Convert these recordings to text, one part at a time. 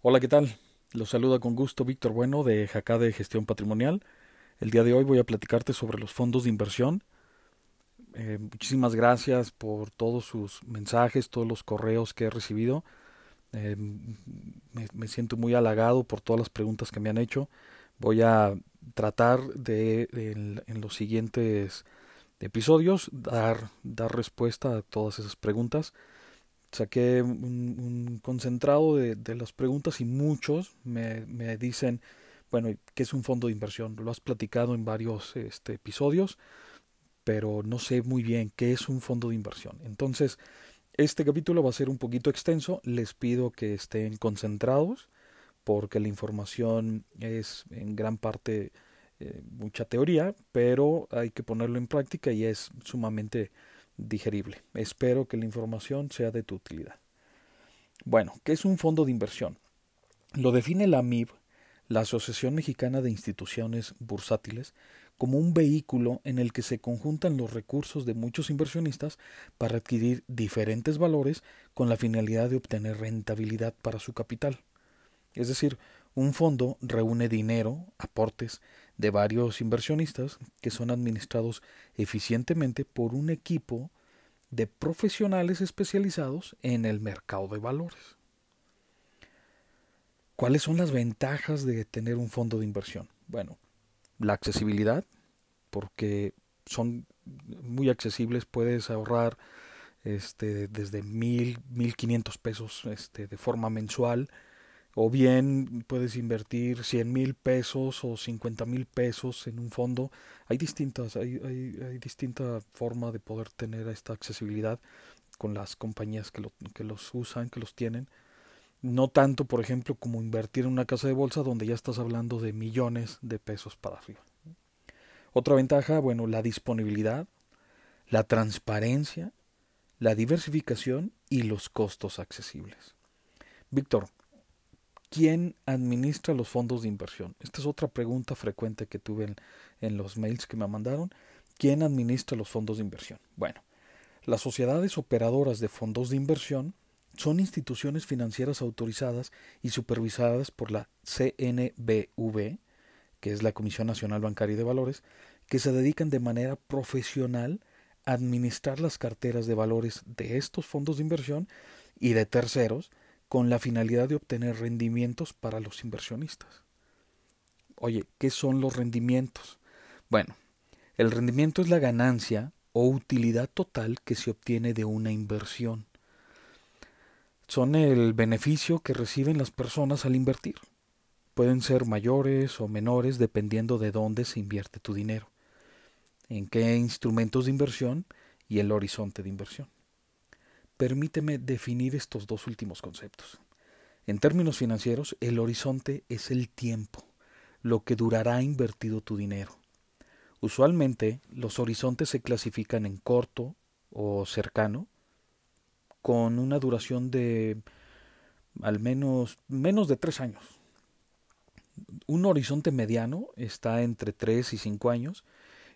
Hola, ¿qué tal? Los saluda con gusto Víctor Bueno de Jacá de Gestión Patrimonial. El día de hoy voy a platicarte sobre los fondos de inversión. Eh, muchísimas gracias por todos sus mensajes, todos los correos que he recibido. Eh, me, siento muy halagado por todas las preguntas que me han hecho. Voy a tratar de, en, los siguientes episodios dar, dar respuesta a todas esas preguntas saqué un, concentrado de, las preguntas y muchos me, dicen, bueno, ¿qué es un fondo de inversión? Lo has platicado en varios este, episodios, pero no sé muy bien qué es un fondo de inversión. Entonces, este capítulo va a ser un poquito extenso, les pido que estén concentrados porque la información es en gran parte eh, mucha teoría, pero hay que ponerlo en práctica y es sumamente digerible. Espero que la información sea de tu utilidad. Bueno, ¿qué es un fondo de inversión? Lo define la MIB, la Asociación Mexicana de Instituciones Bursátiles, como un vehículo en el que se conjuntan los recursos de muchos inversionistas para adquirir diferentes valores con la finalidad de obtener rentabilidad para su capital. Es decir, un fondo reúne dinero, aportes, de varios inversionistas que son administrados eficientemente por un equipo de profesionales especializados en el mercado de valores. ¿Cuáles son las ventajas de tener un fondo de inversión? Bueno, la accesibilidad, porque son muy accesibles, puedes ahorrar este, desde mil, mil quinientos pesos este, de forma mensual o bien puedes invertir 100 mil pesos o 50 mil pesos en un fondo. Hay distintas, hay, hay, hay, distinta forma de poder tener esta accesibilidad con las compañías que, lo, que los usan, que los tienen. No tanto, por ejemplo, como invertir en una casa de bolsa donde ya estás hablando de millones de pesos para arriba. Otra ventaja, bueno, la disponibilidad, la transparencia, la diversificación y los costos accesibles. Víctor, ¿Quién administra los fondos de inversión? Esta es otra pregunta frecuente que tuve en, los mails que me mandaron. ¿Quién administra los fondos de inversión? Bueno, las sociedades operadoras de fondos de inversión son instituciones financieras autorizadas y supervisadas por la CNBV, que es la Comisión Nacional Bancaria de Valores, que se dedican de manera profesional a administrar las carteras de valores de estos fondos de inversión y de terceros con la finalidad de obtener rendimientos para los inversionistas. Oye, ¿qué son los rendimientos? Bueno, el rendimiento es la ganancia o utilidad total que se obtiene de una inversión. Son el beneficio que reciben las personas al invertir. Pueden ser mayores o menores dependiendo de dónde se invierte tu dinero, en qué instrumentos de inversión y el horizonte de inversión. Permíteme definir estos dos últimos conceptos. En términos financieros, el horizonte es el tiempo, lo que durará invertido tu dinero. Usualmente, los horizontes se clasifican en corto o cercano, con una duración de al menos menos de tres años. Un horizonte mediano está entre tres y cinco años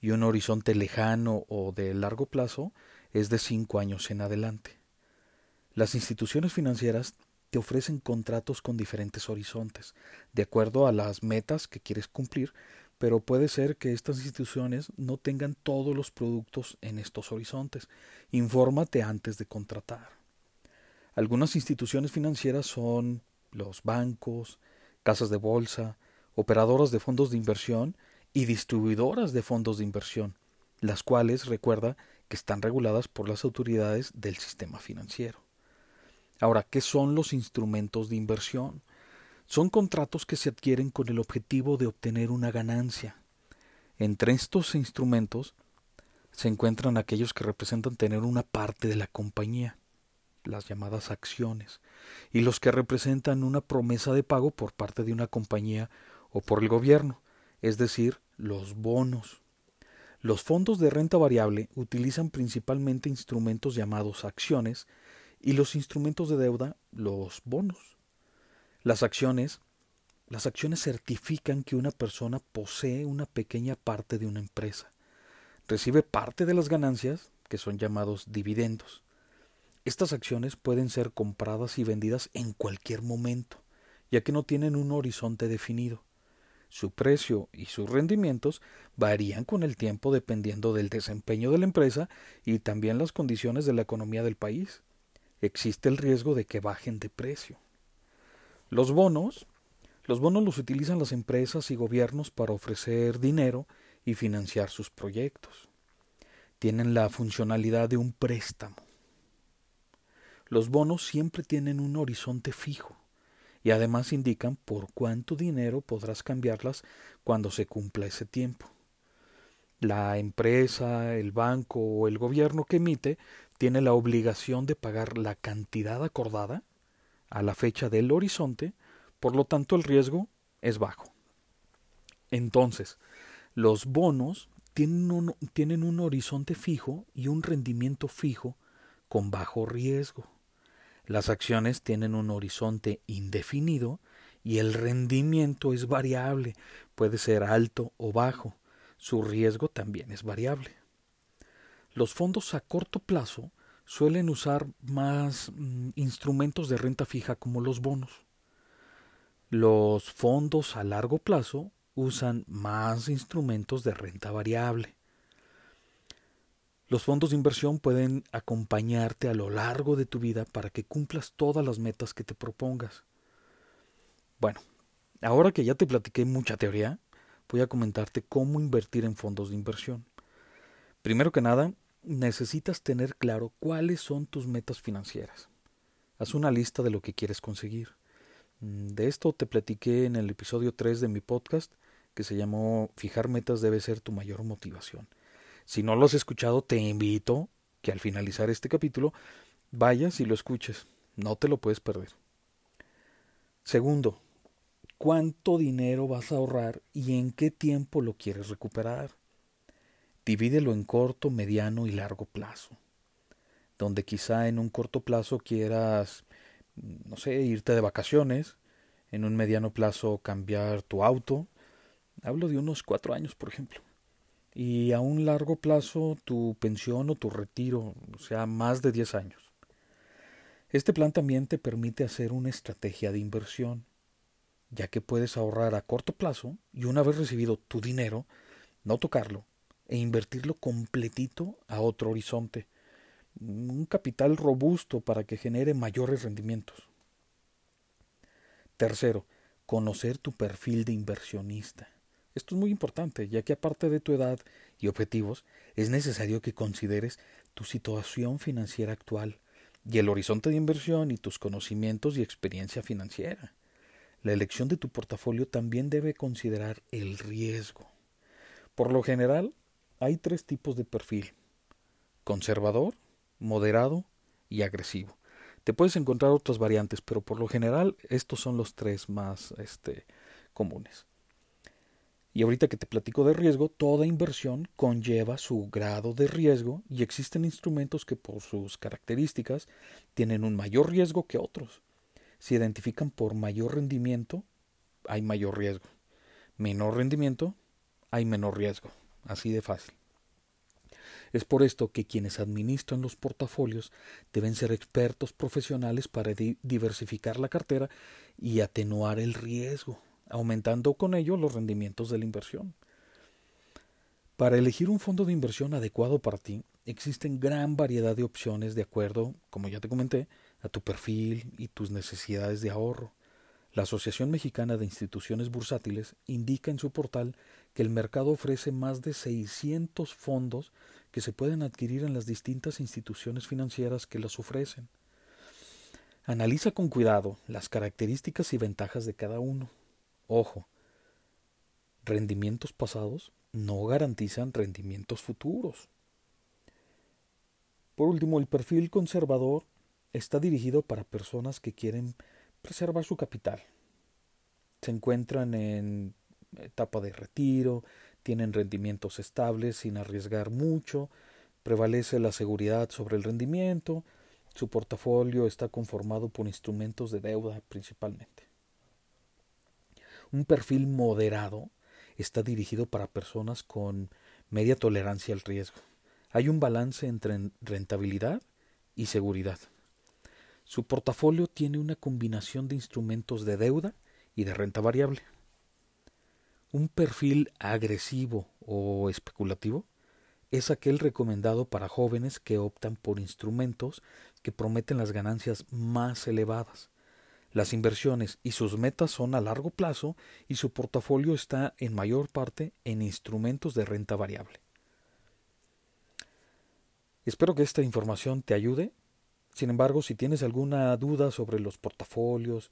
y un horizonte lejano o de largo plazo es de cinco años en adelante. Las instituciones financieras te ofrecen contratos con diferentes horizontes, de acuerdo a las metas que quieres cumplir, pero puede ser que estas instituciones no tengan todos los productos en estos horizontes. Infórmate antes de contratar. Algunas instituciones financieras son los bancos, casas de bolsa, operadoras de fondos de inversión y distribuidoras de fondos de inversión, las cuales recuerda que están reguladas por las autoridades del sistema financiero. Ahora, ¿qué son los instrumentos de inversión? Son contratos que se adquieren con el objetivo de obtener una ganancia. Entre estos instrumentos se encuentran aquellos que representan tener una parte de la compañía, las llamadas acciones, y los que representan una promesa de pago por parte de una compañía o por el gobierno, es decir, los bonos. Los fondos de renta variable utilizan principalmente instrumentos llamados acciones y los instrumentos de deuda, los bonos. Las acciones, las acciones certifican que una persona posee una pequeña parte de una empresa. Recibe parte de las ganancias, que son llamados dividendos. Estas acciones pueden ser compradas y vendidas en cualquier momento ya que no tienen un horizonte definido. Su precio y sus rendimientos varían con el tiempo dependiendo del desempeño de la empresa y también las condiciones de la economía del país. Existe el riesgo de que bajen de precio. Los bonos. Los bonos los utilizan las empresas y gobiernos para ofrecer dinero y financiar sus proyectos. Tienen la funcionalidad de un préstamo. Los bonos siempre tienen un horizonte fijo y además indican por cuánto dinero podrás cambiarlas cuando se cumpla ese tiempo. La empresa, el banco o el gobierno que emite tiene la obligación de pagar la cantidad acordada a la fecha del horizonte, por lo tanto el riesgo es bajo. Entonces, los bonos tienen un, horizonte fijo y un rendimiento fijo con bajo riesgo. Las acciones tienen un horizonte indefinido y el rendimiento es variable, puede ser alto o bajo. Su riesgo también es variable. Los fondos a corto plazo suelen usar más mm, instrumentos de renta fija como los bonos. Los fondos a largo plazo usan más instrumentos de renta variable. Los fondos de inversión pueden acompañarte a lo largo de tu vida para que cumplas todas las metas que te propongas. Bueno, ahora que ya te platiqué mucha teoría, voy a comentarte cómo invertir en fondos de inversión. Primero que nada, necesitas tener claro cuáles son tus metas financieras. Haz una lista de lo que quieres conseguir. Mm, de esto te platiqué en el episodio 3 de mi podcast que se llamó Fijar metas debe ser tu mayor motivación. Si no lo has escuchado, te invito que al finalizar este capítulo vayas y lo escuches. No te lo puedes perder. Segundo, ¿cuánto dinero vas a ahorrar y en qué tiempo lo quieres recuperar? Divídelo en corto, mediano y largo plazo. Donde quizá en un corto plazo quieras, no sé, irte de vacaciones, en un mediano plazo cambiar tu auto. Hablo de unos cuatro años, por ejemplo y a un largo plazo tu pensión o tu retiro, o sea, más de 10 años. Este plan también te permite hacer una estrategia de inversión, ya que puedes ahorrar a corto plazo y una vez recibido tu dinero, no tocarlo e invertirlo completito a otro horizonte, un capital robusto para que genere mayores rendimientos. Tercero, conocer tu perfil de inversionista. Esto es muy importante, ya que aparte de tu edad y objetivos, es necesario que consideres tu situación financiera actual y el horizonte de inversión y tus conocimientos y experiencia financiera. La elección de tu portafolio también debe considerar el riesgo. Por lo general, hay tres tipos de perfil. Conservador, moderado y agresivo. Te puedes encontrar otras variantes, pero por lo general estos son los tres más este, comunes. Y ahorita que te platico de riesgo, toda inversión conlleva su grado de riesgo y existen instrumentos que por sus características tienen un mayor riesgo que otros. Se identifican por mayor rendimiento, hay mayor riesgo. Menor rendimiento, hay menor riesgo. Así de fácil. Es por esto que quienes administran los portafolios deben ser expertos profesionales para diversificar la cartera y atenuar el riesgo aumentando con ello los rendimientos de la inversión. Para elegir un fondo de inversión adecuado para ti, existen gran variedad de opciones de acuerdo, como ya te comenté, a tu perfil y tus necesidades de ahorro. La Asociación Mexicana de Instituciones Bursátiles indica en su portal que el mercado ofrece más de 600 fondos que se pueden adquirir en las distintas instituciones financieras que los ofrecen. Analiza con cuidado las características y ventajas de cada uno. Ojo, rendimientos pasados no garantizan rendimientos futuros. Por último, el perfil conservador está dirigido para personas que quieren preservar su capital. Se encuentran en etapa de retiro, tienen rendimientos estables sin arriesgar mucho, prevalece la seguridad sobre el rendimiento, su portafolio está conformado por instrumentos de deuda principalmente. Un perfil moderado está dirigido para personas con media tolerancia al riesgo. Hay un balance entre rentabilidad y seguridad. Su portafolio tiene una combinación de instrumentos de deuda y de renta variable. Un perfil agresivo o especulativo es aquel recomendado para jóvenes que optan por instrumentos que prometen las ganancias más elevadas. Las inversiones y sus metas son a largo plazo y su portafolio está en mayor parte en instrumentos de renta variable. Espero que esta información te ayude. Sin embargo, si tienes alguna duda sobre los portafolios,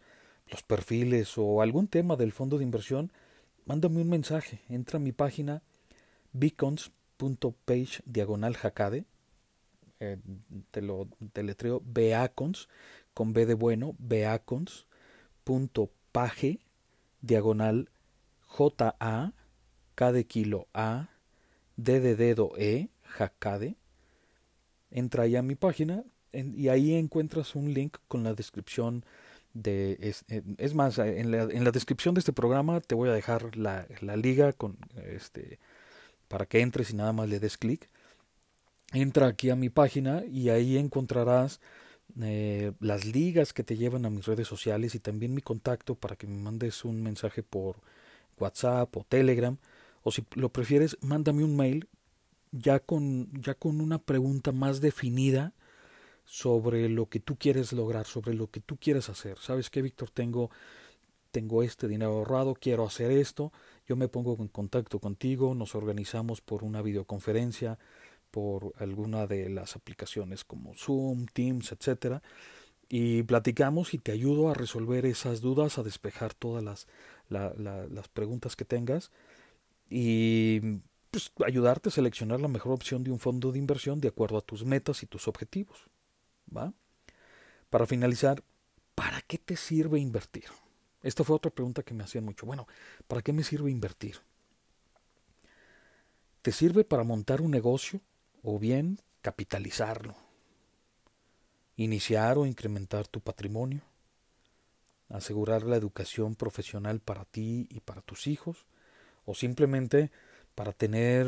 los perfiles o algún tema del fondo de inversión, mándame un mensaje. Entra a mi página beacons.page diagonal jacade. Eh, te lo deletreo beacons con B de bueno, beacons.page diagonal J A K de kilo A D de dedo E jacade entra ahí a mi página y ahí encuentras un link con la descripción de es, eh, es más en la, en la, descripción de este programa te voy a dejar la, la, liga con este para que entres y nada más le des clic. Entra aquí a mi página y ahí encontrarás eh, las ligas que te llevan a mis redes sociales y también mi contacto para que me mandes un mensaje por WhatsApp o Telegram. O si lo prefieres mándame un mail ya con, ya con una pregunta más definida sobre lo que tú quieres lograr, sobre lo que tú quieres hacer. ¿Sabes qué, Víctor? Tengo, tengo este dinero ahorrado, quiero hacer esto, yo me pongo en contacto contigo, nos organizamos por una videoconferencia, por alguna de las aplicaciones como Zoom, Teams, etcétera, y platicamos y te ayudo a resolver esas dudas, a despejar todas las, las preguntas que tengas y pues, ayudarte a seleccionar la mejor opción de un fondo de inversión de acuerdo a tus metas y tus objetivos. Para finalizar, ¿para qué te sirve invertir? Esta fue otra pregunta que me hacían mucho. Bueno, ¿para qué me sirve invertir? ¿Te sirve para montar un negocio o bien capitalizarlo? ¿Iniciar o incrementar tu patrimonio? ¿Asegurar la educación profesional para ti y para tus hijos? ¿O simplemente para tener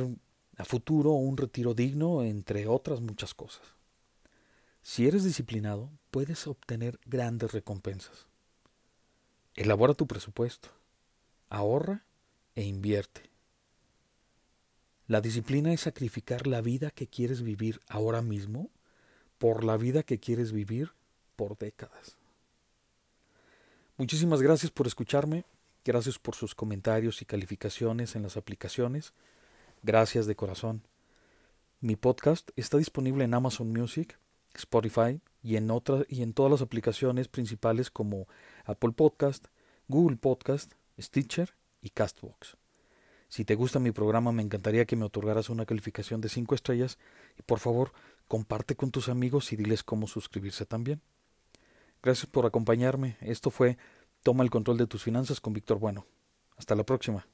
a futuro un retiro digno, entre otras muchas cosas. Si eres disciplinado, puedes obtener grandes recompensas. Elabora tu presupuesto, ahorra e invierte. La disciplina es sacrificar la vida que quieres vivir ahora mismo por la vida que quieres vivir por décadas. Muchísimas gracias por escucharme. Gracias por sus comentarios y calificaciones en las aplicaciones. Gracias de corazón. Mi podcast está disponible en Amazon Music, Spotify y en, otras y en todas las aplicaciones principales como Apple Podcast, Google Podcast, Stitcher y Castbox. Si te gusta mi programa, me encantaría que me otorgaras una calificación de 5 estrellas y por favor comparte con tus amigos y diles cómo suscribirse también. Gracias por acompañarme. Esto fue Toma el control de tus finanzas con Víctor Bueno. Hasta la próxima.